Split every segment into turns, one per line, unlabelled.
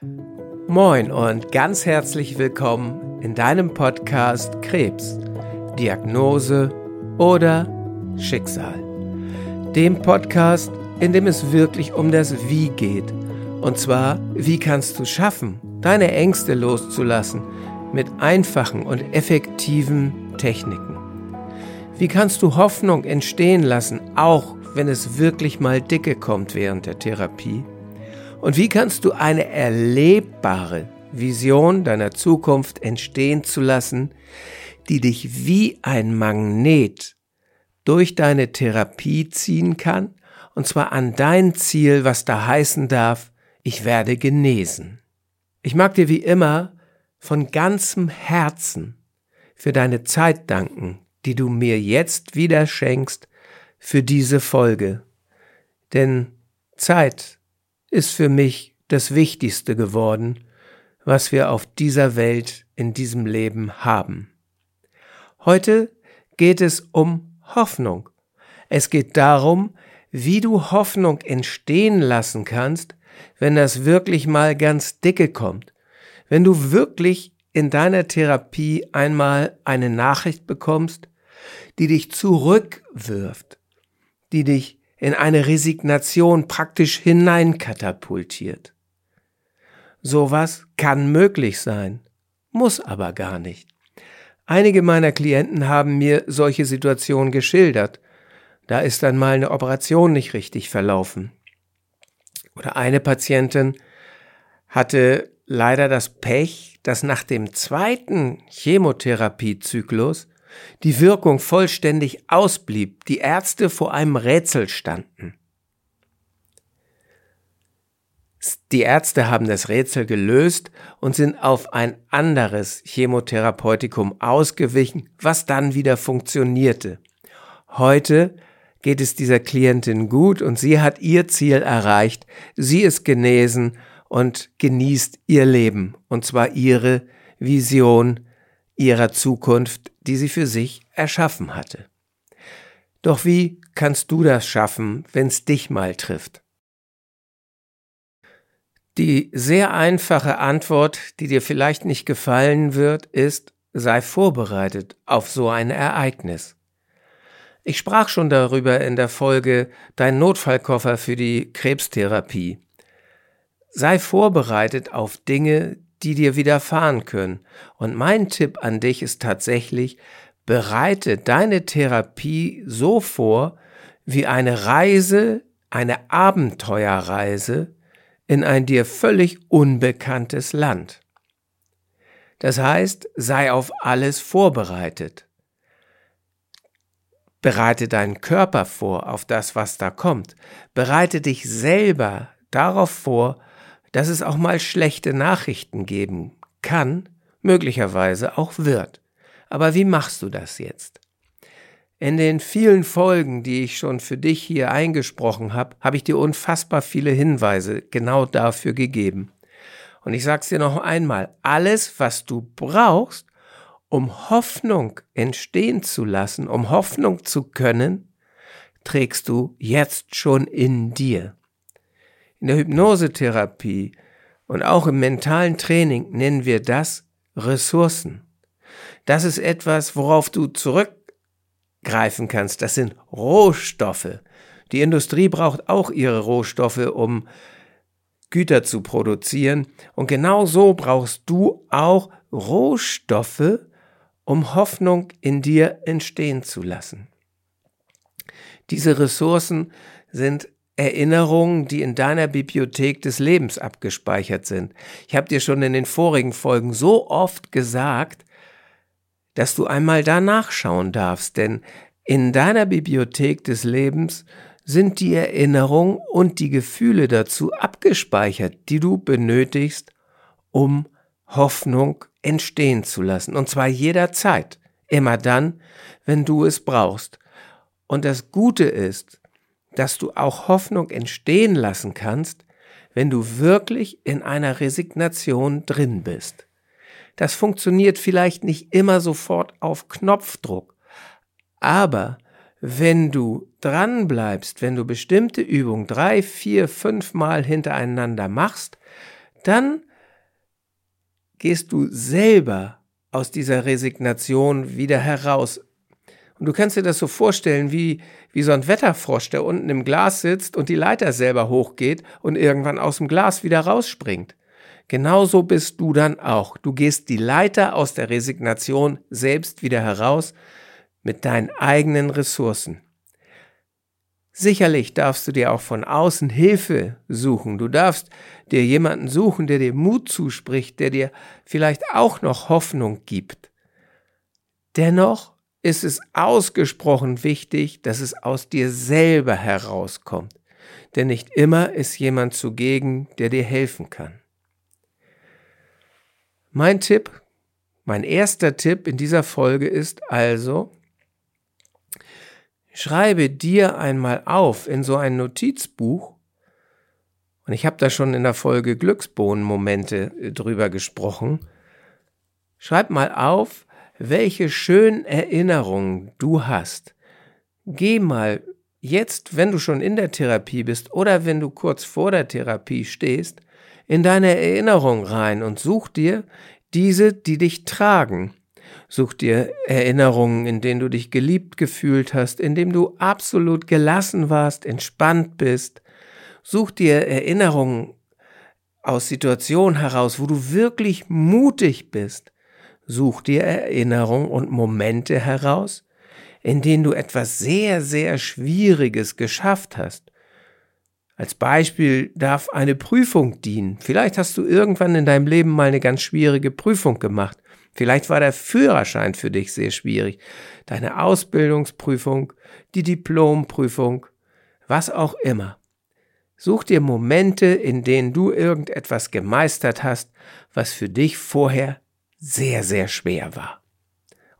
Moin und ganz herzlich willkommen in deinem Podcast Krebs, Diagnose oder Schicksal. Dem Podcast, in dem es wirklich um das Wie geht. Und zwar, wie kannst du schaffen, deine Ängste loszulassen mit einfachen und effektiven Techniken. Wie kannst du Hoffnung entstehen lassen, auch wenn es wirklich mal dicke kommt während der Therapie? Und wie kannst du eine erlebbare Vision deiner Zukunft entstehen zu lassen, die dich wie ein Magnet durch deine Therapie ziehen kann, und zwar an dein Ziel, was da heißen darf, ich werde genesen. Ich mag dir wie immer von ganzem Herzen für deine Zeit danken, die du mir jetzt wieder schenkst für diese Folge. Denn Zeit ist für mich das Wichtigste geworden, was wir auf dieser Welt in diesem Leben haben. Heute geht es um Hoffnung. Es geht darum, wie du Hoffnung entstehen lassen kannst, wenn das wirklich mal ganz dicke kommt. Wenn du wirklich in deiner Therapie einmal eine Nachricht bekommst, die dich zurückwirft, die dich in eine Resignation praktisch hineinkatapultiert. Sowas kann möglich sein, muss aber gar nicht. Einige meiner Klienten haben mir solche Situationen geschildert. Da ist dann mal eine Operation nicht richtig verlaufen. Oder eine Patientin hatte leider das Pech, dass nach dem zweiten Chemotherapiezyklus die Wirkung vollständig ausblieb, die Ärzte vor einem Rätsel standen. Die Ärzte haben das Rätsel gelöst und sind auf ein anderes Chemotherapeutikum ausgewichen, was dann wieder funktionierte. Heute geht es dieser Klientin gut und sie hat ihr Ziel erreicht. Sie ist genesen und genießt ihr Leben, und zwar ihre Vision ihrer Zukunft, die sie für sich erschaffen hatte. Doch wie kannst du das schaffen, wenn's dich mal trifft? Die sehr einfache Antwort, die dir vielleicht nicht gefallen wird, ist, sei vorbereitet auf so ein Ereignis. Ich sprach schon darüber in der Folge Dein Notfallkoffer für die Krebstherapie. Sei vorbereitet auf Dinge, die dir widerfahren können. Und mein Tipp an dich ist tatsächlich, bereite deine Therapie so vor wie eine Reise, eine Abenteuerreise in ein dir völlig unbekanntes Land. Das heißt, sei auf alles vorbereitet. Bereite deinen Körper vor auf das, was da kommt. Bereite dich selber darauf vor, dass es auch mal schlechte Nachrichten geben kann, möglicherweise auch wird. Aber wie machst du das jetzt? In den vielen Folgen, die ich schon für dich hier eingesprochen habe, habe ich dir unfassbar viele Hinweise genau dafür gegeben. Und ich sag's dir noch einmal, alles, was du brauchst, um Hoffnung entstehen zu lassen, um Hoffnung zu können, trägst du jetzt schon in dir. In der Hypnosetherapie und auch im mentalen Training nennen wir das Ressourcen. Das ist etwas, worauf du zurückgreifen kannst. Das sind Rohstoffe. Die Industrie braucht auch ihre Rohstoffe, um Güter zu produzieren. Und genau so brauchst du auch Rohstoffe, um Hoffnung in dir entstehen zu lassen. Diese Ressourcen sind Erinnerungen, die in deiner Bibliothek des Lebens abgespeichert sind. Ich habe dir schon in den vorigen Folgen so oft gesagt, dass du einmal da nachschauen darfst, denn in deiner Bibliothek des Lebens sind die Erinnerungen und die Gefühle dazu abgespeichert, die du benötigst, um Hoffnung entstehen zu lassen. Und zwar jederzeit. Immer dann, wenn du es brauchst. Und das Gute ist, dass du auch Hoffnung entstehen lassen kannst, wenn du wirklich in einer Resignation drin bist. Das funktioniert vielleicht nicht immer sofort auf Knopfdruck, aber wenn du dran bleibst, wenn du bestimmte Übungen drei, vier, fünf Mal hintereinander machst, dann gehst du selber aus dieser Resignation wieder heraus. Und du kannst dir das so vorstellen wie, wie so ein Wetterfrosch, der unten im Glas sitzt und die Leiter selber hochgeht und irgendwann aus dem Glas wieder rausspringt. Genauso bist du dann auch. Du gehst die Leiter aus der Resignation selbst wieder heraus mit deinen eigenen Ressourcen. Sicherlich darfst du dir auch von außen Hilfe suchen. Du darfst dir jemanden suchen, der dir Mut zuspricht, der dir vielleicht auch noch Hoffnung gibt. Dennoch ist es ausgesprochen wichtig, dass es aus dir selber herauskommt. Denn nicht immer ist jemand zugegen, der dir helfen kann. Mein Tipp, mein erster Tipp in dieser Folge ist also, Schreibe dir einmal auf in so ein Notizbuch, und ich habe da schon in der Folge Glücksbohnenmomente äh, drüber gesprochen, schreib mal auf, welche schönen Erinnerungen du hast. Geh mal jetzt, wenn du schon in der Therapie bist oder wenn du kurz vor der Therapie stehst, in deine Erinnerung rein und such dir diese, die dich tragen, Such dir Erinnerungen, in denen du dich geliebt gefühlt hast, in denen du absolut gelassen warst, entspannt bist. Such dir Erinnerungen aus Situationen heraus, wo du wirklich mutig bist. Such dir Erinnerungen und Momente heraus, in denen du etwas sehr, sehr Schwieriges geschafft hast. Als Beispiel darf eine Prüfung dienen. Vielleicht hast du irgendwann in deinem Leben mal eine ganz schwierige Prüfung gemacht. Vielleicht war der Führerschein für dich sehr schwierig, deine Ausbildungsprüfung, die Diplomprüfung, was auch immer. Such dir Momente, in denen du irgendetwas gemeistert hast, was für dich vorher sehr, sehr schwer war.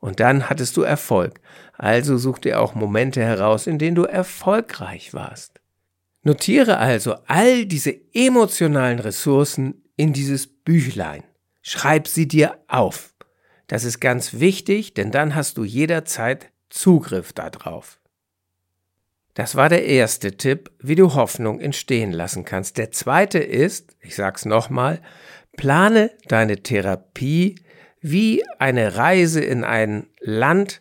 Und dann hattest du Erfolg. Also such dir auch Momente heraus, in denen du erfolgreich warst. Notiere also all diese emotionalen Ressourcen in dieses Büchlein. Schreib sie dir auf. Das ist ganz wichtig, denn dann hast du jederzeit Zugriff darauf. Das war der erste Tipp, wie du Hoffnung entstehen lassen kannst. Der zweite ist, ich sag's nochmal, plane deine Therapie wie eine Reise in ein Land,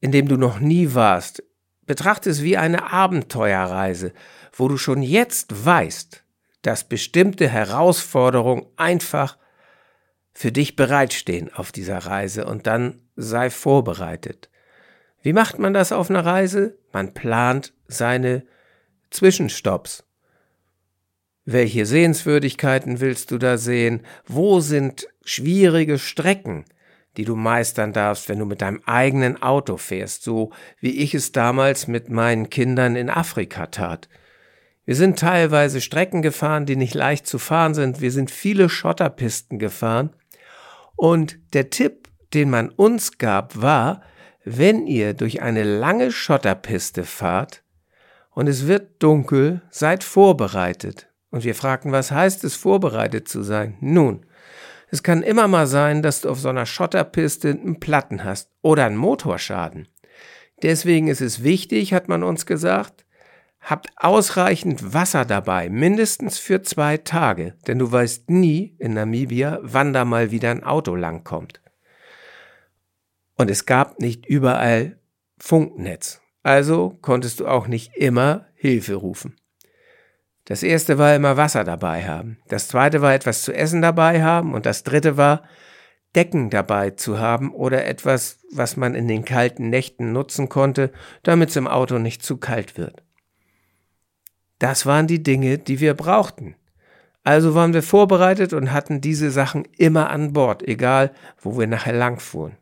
in dem du noch nie warst. Betrachte es wie eine Abenteuerreise, wo du schon jetzt weißt, dass bestimmte Herausforderungen einfach für dich bereitstehen auf dieser Reise und dann sei vorbereitet. Wie macht man das auf einer Reise? Man plant seine Zwischenstopps. Welche Sehenswürdigkeiten willst du da sehen? Wo sind schwierige Strecken, die du meistern darfst, wenn du mit deinem eigenen Auto fährst, so wie ich es damals mit meinen Kindern in Afrika tat. Wir sind teilweise Strecken gefahren, die nicht leicht zu fahren sind. Wir sind viele Schotterpisten gefahren und der Tipp, den man uns gab, war, wenn ihr durch eine lange Schotterpiste fahrt und es wird dunkel, seid vorbereitet. Und wir fragten, was heißt es, vorbereitet zu sein? Nun, es kann immer mal sein, dass du auf so einer Schotterpiste einen Platten hast oder einen Motorschaden. Deswegen ist es wichtig, hat man uns gesagt, Habt ausreichend Wasser dabei, mindestens für zwei Tage, denn du weißt nie in Namibia, wann da mal wieder ein Auto langkommt. Und es gab nicht überall Funknetz, also konntest du auch nicht immer Hilfe rufen. Das erste war immer Wasser dabei haben, das zweite war etwas zu essen dabei haben und das dritte war Decken dabei zu haben oder etwas, was man in den kalten Nächten nutzen konnte, damit es im Auto nicht zu kalt wird. Das waren die Dinge, die wir brauchten. Also waren wir vorbereitet und hatten diese Sachen immer an Bord, egal wo wir nachher langfuhren.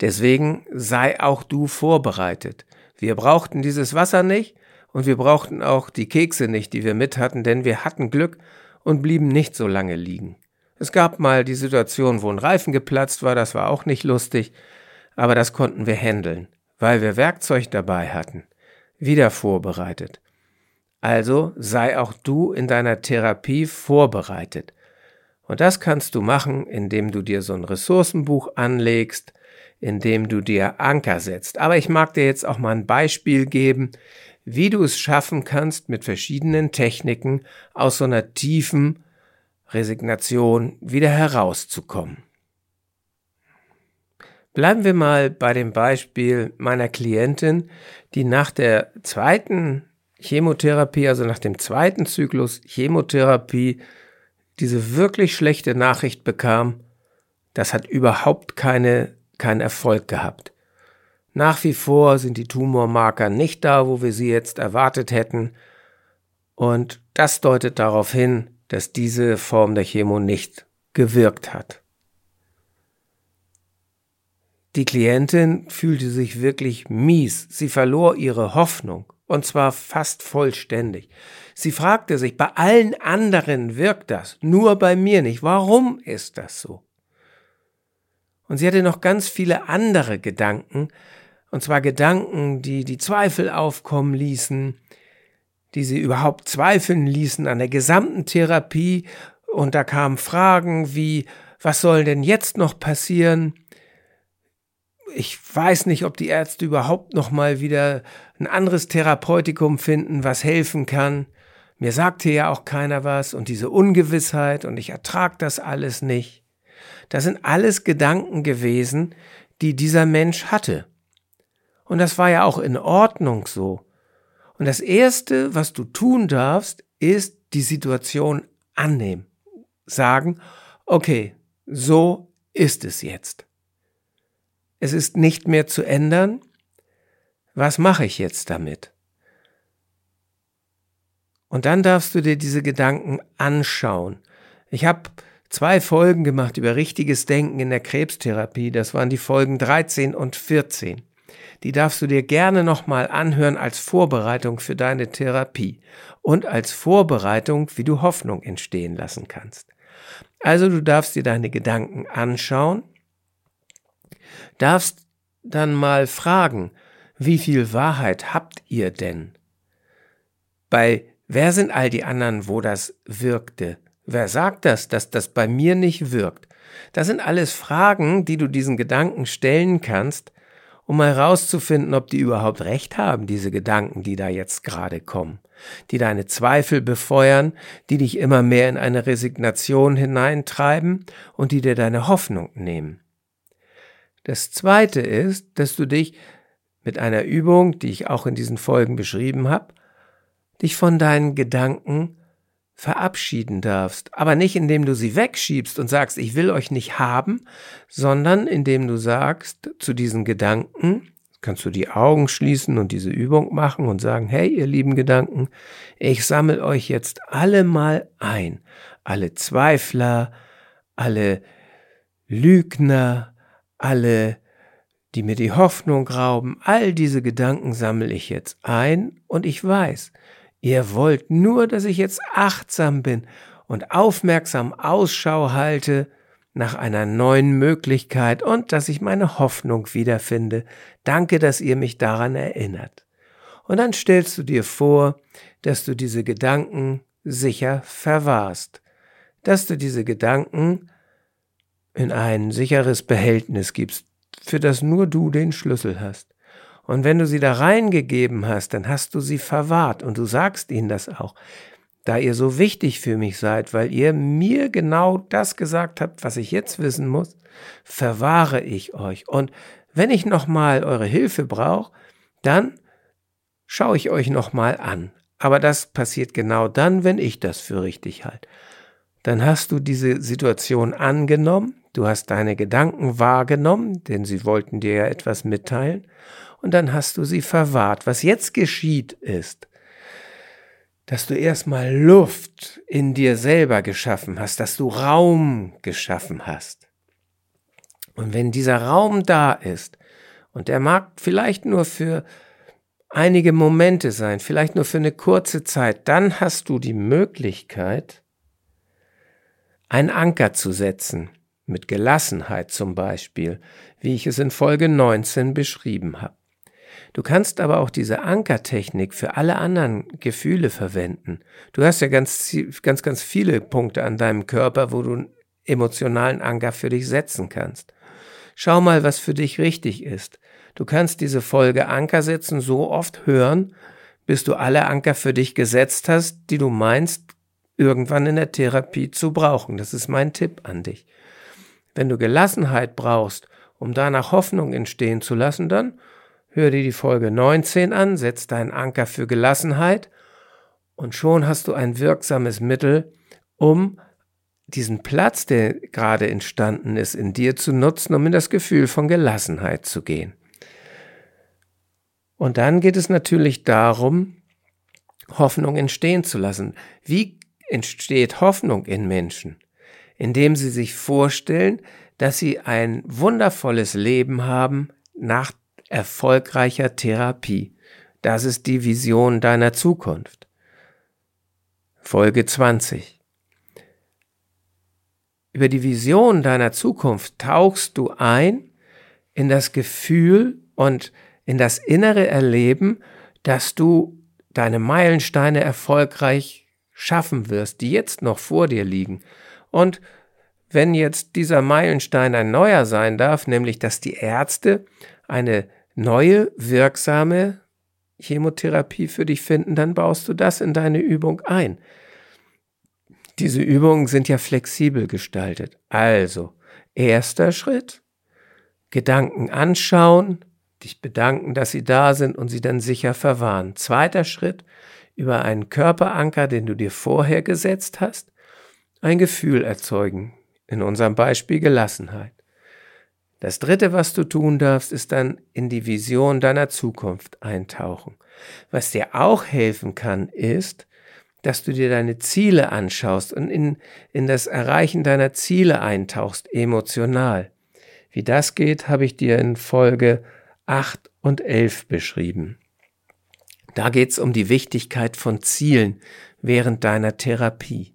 Deswegen sei auch du vorbereitet. Wir brauchten dieses Wasser nicht und wir brauchten auch die Kekse nicht, die wir mit hatten, denn wir hatten Glück und blieben nicht so lange liegen. Es gab mal die Situation, wo ein Reifen geplatzt war, das war auch nicht lustig, aber das konnten wir handeln, weil wir Werkzeug dabei hatten wieder vorbereitet. Also sei auch du in deiner Therapie vorbereitet. Und das kannst du machen, indem du dir so ein Ressourcenbuch anlegst, indem du dir Anker setzt. Aber ich mag dir jetzt auch mal ein Beispiel geben, wie du es schaffen kannst, mit verschiedenen Techniken aus so einer tiefen Resignation wieder herauszukommen. Bleiben wir mal bei dem Beispiel meiner Klientin, die nach der zweiten Chemotherapie, also nach dem zweiten Zyklus Chemotherapie, diese wirklich schlechte Nachricht bekam, das hat überhaupt keine, keinen Erfolg gehabt. Nach wie vor sind die Tumormarker nicht da, wo wir sie jetzt erwartet hätten. Und das deutet darauf hin, dass diese Form der Chemo nicht gewirkt hat. Die Klientin fühlte sich wirklich mies. Sie verlor ihre Hoffnung. Und zwar fast vollständig. Sie fragte sich, bei allen anderen wirkt das, nur bei mir nicht. Warum ist das so? Und sie hatte noch ganz viele andere Gedanken, und zwar Gedanken, die die Zweifel aufkommen ließen, die sie überhaupt zweifeln ließen an der gesamten Therapie. Und da kamen Fragen wie, was soll denn jetzt noch passieren? ich weiß nicht, ob die Ärzte überhaupt noch mal wieder ein anderes Therapeutikum finden, was helfen kann. Mir sagte ja auch keiner was und diese Ungewissheit und ich ertrag das alles nicht. Das sind alles Gedanken gewesen, die dieser Mensch hatte. Und das war ja auch in Ordnung so. Und das Erste, was du tun darfst, ist die Situation annehmen. Sagen, okay, so ist es jetzt es ist nicht mehr zu ändern, was mache ich jetzt damit? Und dann darfst du dir diese Gedanken anschauen. Ich habe zwei Folgen gemacht über richtiges Denken in der Krebstherapie. Das waren die Folgen 13 und 14. Die darfst du dir gerne nochmal anhören als Vorbereitung für deine Therapie und als Vorbereitung, wie du Hoffnung entstehen lassen kannst. Also du darfst dir deine Gedanken anschauen darfst dann mal fragen, wie viel Wahrheit habt ihr denn? Bei wer sind all die anderen, wo das wirkte? Wer sagt das, dass das bei mir nicht wirkt? Das sind alles Fragen, die du diesen Gedanken stellen kannst, um herauszufinden, ob die überhaupt recht haben, diese Gedanken, die da jetzt gerade kommen, die deine Zweifel befeuern, die dich immer mehr in eine Resignation hineintreiben und die dir deine Hoffnung nehmen. Das zweite ist, dass du dich mit einer Übung, die ich auch in diesen Folgen beschrieben habe, dich von deinen Gedanken verabschieden darfst. Aber nicht indem du sie wegschiebst und sagst, ich will euch nicht haben, sondern indem du sagst zu diesen Gedanken, kannst du die Augen schließen und diese Übung machen und sagen, hey, ihr lieben Gedanken, ich sammle euch jetzt alle mal ein. Alle Zweifler, alle Lügner, alle, die mir die Hoffnung rauben, all diese Gedanken sammle ich jetzt ein und ich weiß, ihr wollt nur, dass ich jetzt achtsam bin und aufmerksam Ausschau halte nach einer neuen Möglichkeit und dass ich meine Hoffnung wiederfinde. Danke, dass ihr mich daran erinnert. Und dann stellst du dir vor, dass du diese Gedanken sicher verwahrst, dass du diese Gedanken in ein sicheres Behältnis gibst, für das nur du den Schlüssel hast. Und wenn du sie da reingegeben hast, dann hast du sie verwahrt und du sagst ihnen das auch. Da ihr so wichtig für mich seid, weil ihr mir genau das gesagt habt, was ich jetzt wissen muss, verwahre ich euch. Und wenn ich nochmal eure Hilfe brauche, dann schaue ich euch nochmal an. Aber das passiert genau dann, wenn ich das für richtig halte. Dann hast du diese Situation angenommen, Du hast deine Gedanken wahrgenommen, denn sie wollten dir ja etwas mitteilen, und dann hast du sie verwahrt. Was jetzt geschieht ist, dass du erstmal Luft in dir selber geschaffen hast, dass du Raum geschaffen hast. Und wenn dieser Raum da ist, und der mag vielleicht nur für einige Momente sein, vielleicht nur für eine kurze Zeit, dann hast du die Möglichkeit, einen Anker zu setzen mit Gelassenheit zum Beispiel, wie ich es in Folge 19 beschrieben habe. Du kannst aber auch diese Ankertechnik für alle anderen Gefühle verwenden. Du hast ja ganz, ganz, ganz viele Punkte an deinem Körper, wo du einen emotionalen Anker für dich setzen kannst. Schau mal, was für dich richtig ist. Du kannst diese Folge Anker setzen so oft hören, bis du alle Anker für dich gesetzt hast, die du meinst, irgendwann in der Therapie zu brauchen. Das ist mein Tipp an dich. Wenn du Gelassenheit brauchst, um danach Hoffnung entstehen zu lassen, dann hör dir die Folge 19 an, setz deinen Anker für Gelassenheit und schon hast du ein wirksames Mittel, um diesen Platz, der gerade entstanden ist, in dir zu nutzen, um in das Gefühl von Gelassenheit zu gehen. Und dann geht es natürlich darum, Hoffnung entstehen zu lassen. Wie entsteht Hoffnung in Menschen? Indem sie sich vorstellen, dass sie ein wundervolles Leben haben nach erfolgreicher Therapie. Das ist die Vision deiner Zukunft. Folge 20. Über die Vision deiner Zukunft tauchst du ein in das Gefühl und in das innere Erleben, dass du deine Meilensteine erfolgreich schaffen wirst, die jetzt noch vor dir liegen. Und wenn jetzt dieser Meilenstein ein neuer sein darf, nämlich dass die Ärzte eine neue, wirksame Chemotherapie für dich finden, dann baust du das in deine Übung ein. Diese Übungen sind ja flexibel gestaltet. Also, erster Schritt, Gedanken anschauen, dich bedanken, dass sie da sind und sie dann sicher verwahren. Zweiter Schritt, über einen Körperanker, den du dir vorher gesetzt hast, ein Gefühl erzeugen. In unserem Beispiel Gelassenheit. Das dritte, was du tun darfst, ist dann in die Vision deiner Zukunft eintauchen. Was dir auch helfen kann, ist, dass du dir deine Ziele anschaust und in, in das Erreichen deiner Ziele eintauchst, emotional. Wie das geht, habe ich dir in Folge 8 und 11 beschrieben. Da geht es um die Wichtigkeit von Zielen während deiner Therapie.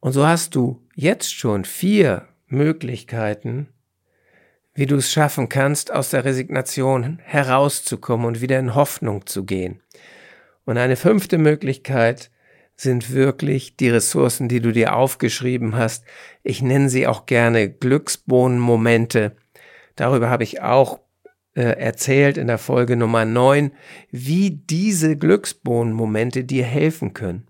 Und so hast du jetzt schon vier Möglichkeiten, wie du es schaffen kannst, aus der Resignation herauszukommen und wieder in Hoffnung zu gehen. Und eine fünfte Möglichkeit sind wirklich die Ressourcen, die du dir aufgeschrieben hast. Ich nenne sie auch gerne Glücksbohnenmomente. Darüber habe ich auch äh, erzählt in der Folge Nummer 9, wie diese Glücksbohnenmomente dir helfen können.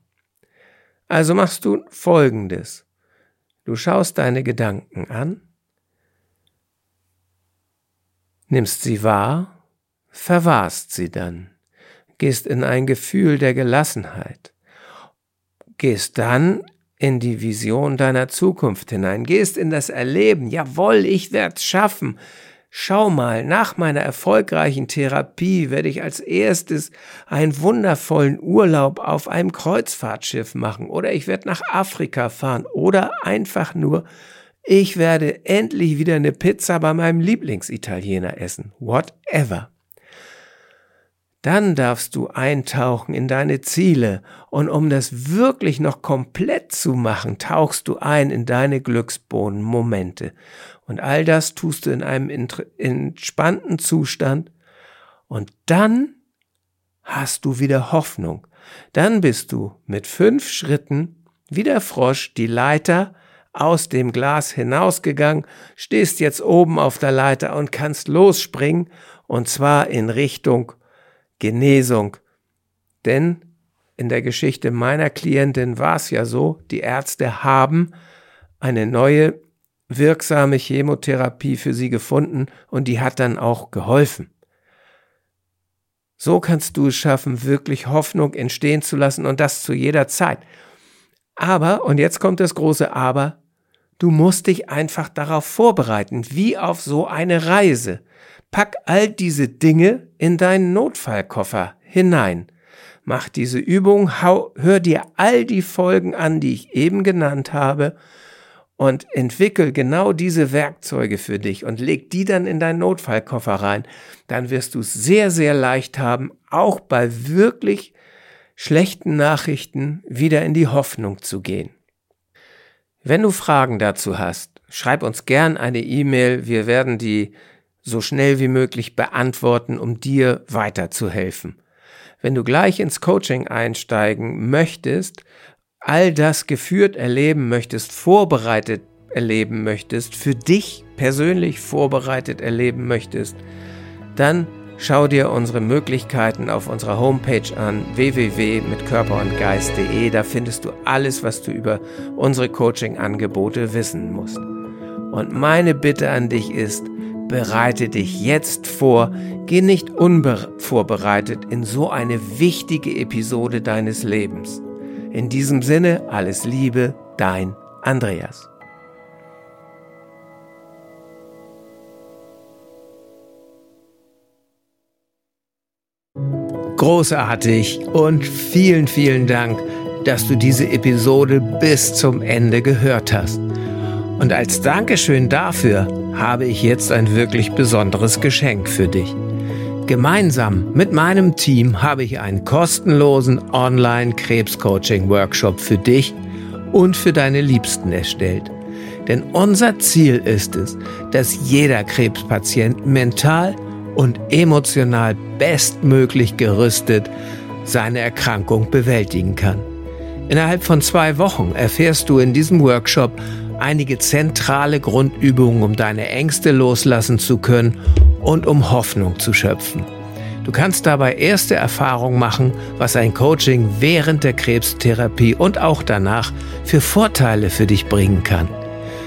Also machst du Folgendes. Du schaust deine Gedanken an, nimmst sie wahr, verwahrst sie dann gehst in ein Gefühl der Gelassenheit, gehst dann in die Vision deiner Zukunft hinein, gehst in das Erleben, jawohl, ich werd's schaffen. Schau mal, nach meiner erfolgreichen Therapie werde ich als erstes einen wundervollen Urlaub auf einem Kreuzfahrtschiff machen oder ich werde nach Afrika fahren oder einfach nur, ich werde endlich wieder eine Pizza bei meinem Lieblingsitaliener essen. Whatever. Dann darfst du eintauchen in deine Ziele und um das wirklich noch komplett zu machen, tauchst du ein in deine Glücksbohnenmomente. Und all das tust du in einem entspannten Zustand und dann hast du wieder Hoffnung. Dann bist du mit fünf Schritten wie der Frosch die Leiter aus dem Glas hinausgegangen, stehst jetzt oben auf der Leiter und kannst losspringen und zwar in Richtung Genesung. Denn in der Geschichte meiner Klientin war es ja so, die Ärzte haben eine neue wirksame Chemotherapie für sie gefunden und die hat dann auch geholfen. So kannst du es schaffen, wirklich Hoffnung entstehen zu lassen und das zu jeder Zeit. Aber, und jetzt kommt das große Aber, du musst dich einfach darauf vorbereiten, wie auf so eine Reise. Pack all diese Dinge in deinen Notfallkoffer hinein. Mach diese Übung, hör dir all die Folgen an, die ich eben genannt habe, und entwickel genau diese Werkzeuge für dich und leg die dann in deinen Notfallkoffer rein. Dann wirst du es sehr, sehr leicht haben, auch bei wirklich schlechten Nachrichten wieder in die Hoffnung zu gehen. Wenn du Fragen dazu hast, schreib uns gern eine E-Mail. Wir werden die so schnell wie möglich beantworten, um dir weiterzuhelfen. Wenn du gleich ins Coaching einsteigen möchtest, all das geführt erleben möchtest, vorbereitet erleben möchtest, für dich persönlich vorbereitet erleben möchtest, dann Schau dir unsere Möglichkeiten auf unserer Homepage an www.mitkörperundgeist.de. Da findest du alles, was du über unsere Coaching-Angebote wissen musst. Und meine Bitte an dich ist, bereite dich jetzt vor, geh nicht unvorbereitet in so eine wichtige Episode deines Lebens. In diesem Sinne, alles Liebe, dein Andreas. Großartig und vielen, vielen Dank, dass du diese Episode bis zum Ende gehört hast. Und als Dankeschön dafür habe ich jetzt ein wirklich besonderes Geschenk für dich. Gemeinsam mit meinem Team habe ich einen kostenlosen Online-Krebs-Coaching-Workshop für dich und für deine Liebsten erstellt. Denn unser Ziel ist es, dass jeder Krebspatient mental und emotional bestmöglich gerüstet seine Erkrankung bewältigen kann. Innerhalb von zwei Wochen erfährst du in diesem Workshop einige zentrale Grundübungen, um deine Ängste loslassen zu können und um Hoffnung zu schöpfen. Du kannst dabei erste Erfahrungen machen, was ein Coaching während der Krebstherapie und auch danach für Vorteile für dich bringen kann.